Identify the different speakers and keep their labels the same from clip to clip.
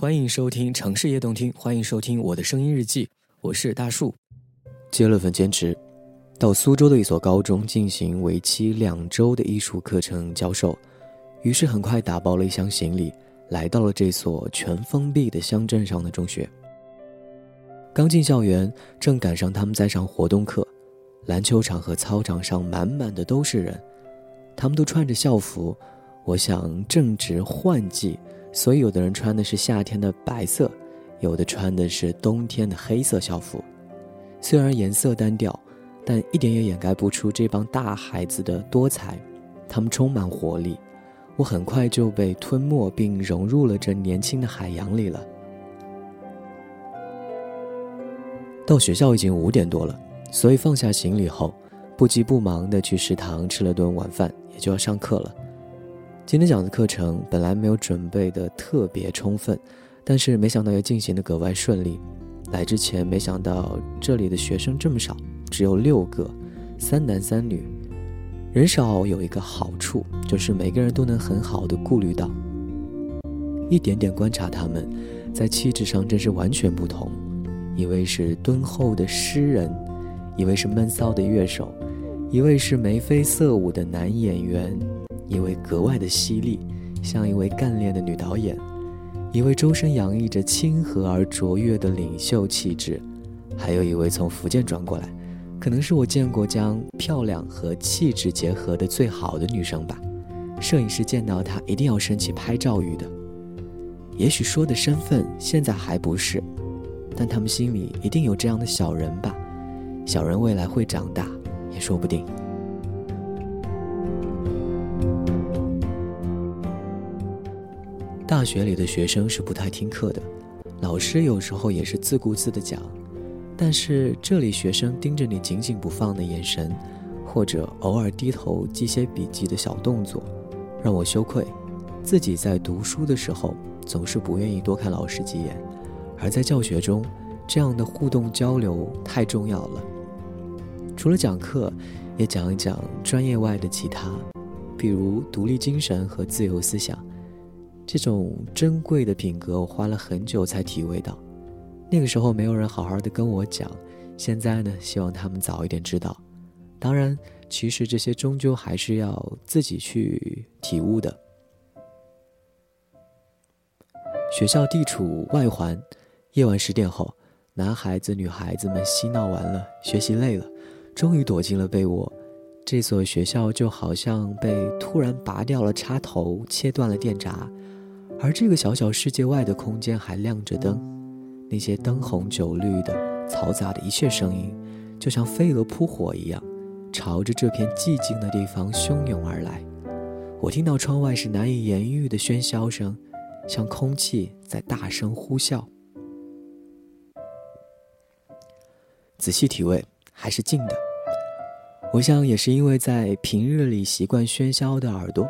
Speaker 1: 欢迎收听城市夜动听，欢迎收听我的声音日记，我是大树。接了份兼职，到苏州的一所高中进行为期两周的艺术课程教授，于是很快打包了一箱行李，来到了这所全封闭的乡镇上的中学。刚进校园，正赶上他们在上活动课，篮球场和操场上满满的都是人，他们都穿着校服。我想正值换季，所以有的人穿的是夏天的白色，有的穿的是冬天的黑色校服。虽然颜色单调，但一点也掩盖不出这帮大孩子的多彩。他们充满活力，我很快就被吞没并融入了这年轻的海洋里了。到学校已经五点多了，所以放下行李后，不急不忙的去食堂吃了顿晚饭，也就要上课了。今天讲的课程本来没有准备的特别充分，但是没想到又进行的格外顺利。来之前没想到这里的学生这么少，只有六个，三男三女。人少有一个好处，就是每个人都能很好的顾虑到。一点点观察他们，在气质上真是完全不同。一位是敦厚的诗人，一位是闷骚的乐手，一位是眉飞色舞的男演员，一位格外的犀利，像一位干练的女导演，一位周身洋溢着亲和而卓越的领袖气质，还有一位从福建转过来，可能是我见过将漂亮和气质结合的最好的女生吧。摄影师见到她一定要升起拍照欲的。也许说的身份现在还不是。但他们心里一定有这样的小人吧？小人未来会长大，也说不定。大学里的学生是不太听课的，老师有时候也是自顾自的讲，但是这里学生盯着你紧紧不放的眼神，或者偶尔低头记些笔记的小动作，让我羞愧。自己在读书的时候，总是不愿意多看老师几眼。而在教学中，这样的互动交流太重要了。除了讲课，也讲一讲专业外的其他，比如独立精神和自由思想。这种珍贵的品格，我花了很久才体会到。那个时候没有人好好的跟我讲，现在呢，希望他们早一点知道。当然，其实这些终究还是要自己去体悟的。学校地处外环。夜晚十点后，男孩子、女孩子们嬉闹完了，学习累了，终于躲进了被窝。这所学校就好像被突然拔掉了插头，切断了电闸，而这个小小世界外的空间还亮着灯。那些灯红酒绿的、嘈杂的一切声音，就像飞蛾扑火一样，朝着这片寂静的地方汹涌而来。我听到窗外是难以言喻的喧嚣声，像空气在大声呼啸。仔细体味，还是静的。我想也是因为在平日里习惯喧嚣的耳朵，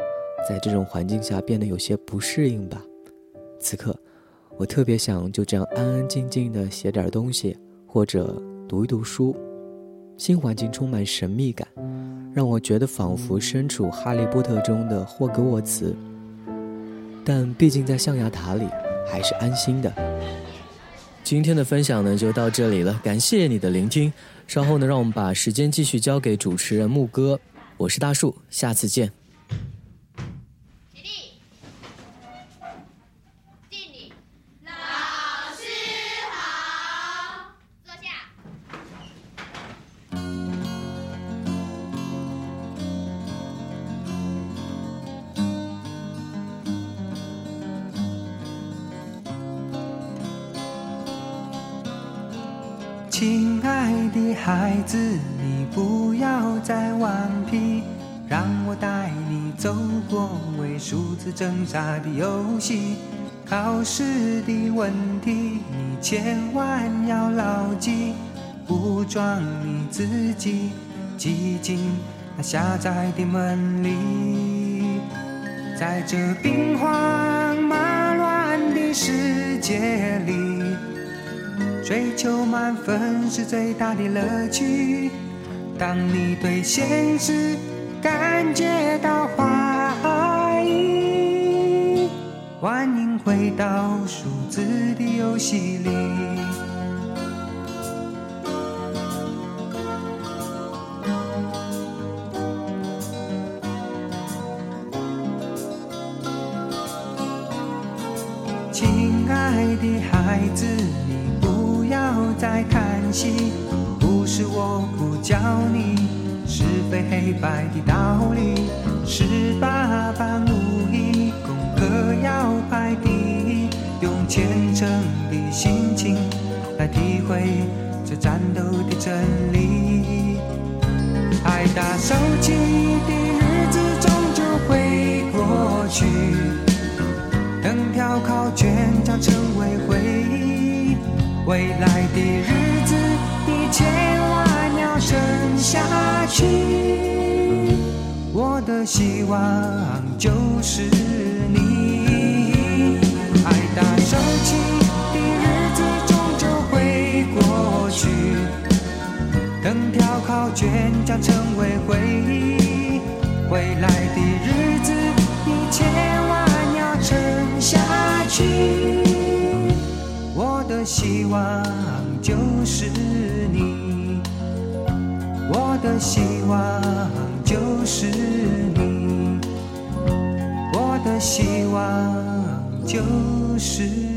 Speaker 1: 在这种环境下变得有些不适应吧。此刻，我特别想就这样安安静静的写点东西，或者读一读书。新环境充满神秘感，让我觉得仿佛身处《哈利波特》中的霍格沃茨。但毕竟在象牙塔里，还是安心的。今天的分享呢就到这里了，感谢你的聆听。稍后呢，让我们把时间继续交给主持人木哥。我是大树，下次见。
Speaker 2: 亲爱的孩子，你不要再顽皮，让我带你走过为数字挣扎的游戏。考试的问题，你千万要牢记，不装你自己，挤进那狭窄的门里，在这兵荒马乱的世界里。追求满分是最大的乐趣。当你对现实感觉到怀疑，欢迎回到数字的游戏里。亲爱的孩子，你不要再叹息，不是我不教你是非黑白的道理，是八般武艺，功课要排第一，用虔诚的心情来体会这战斗的真理。爱打手机的的日子你千万要撑下去。我的希望就是你，爱打手枪的日子终究会过去，等条考卷将成为回忆，未来的日子你千万要。撑下去，的希望就是你，我的希望就是你，我的希望就是。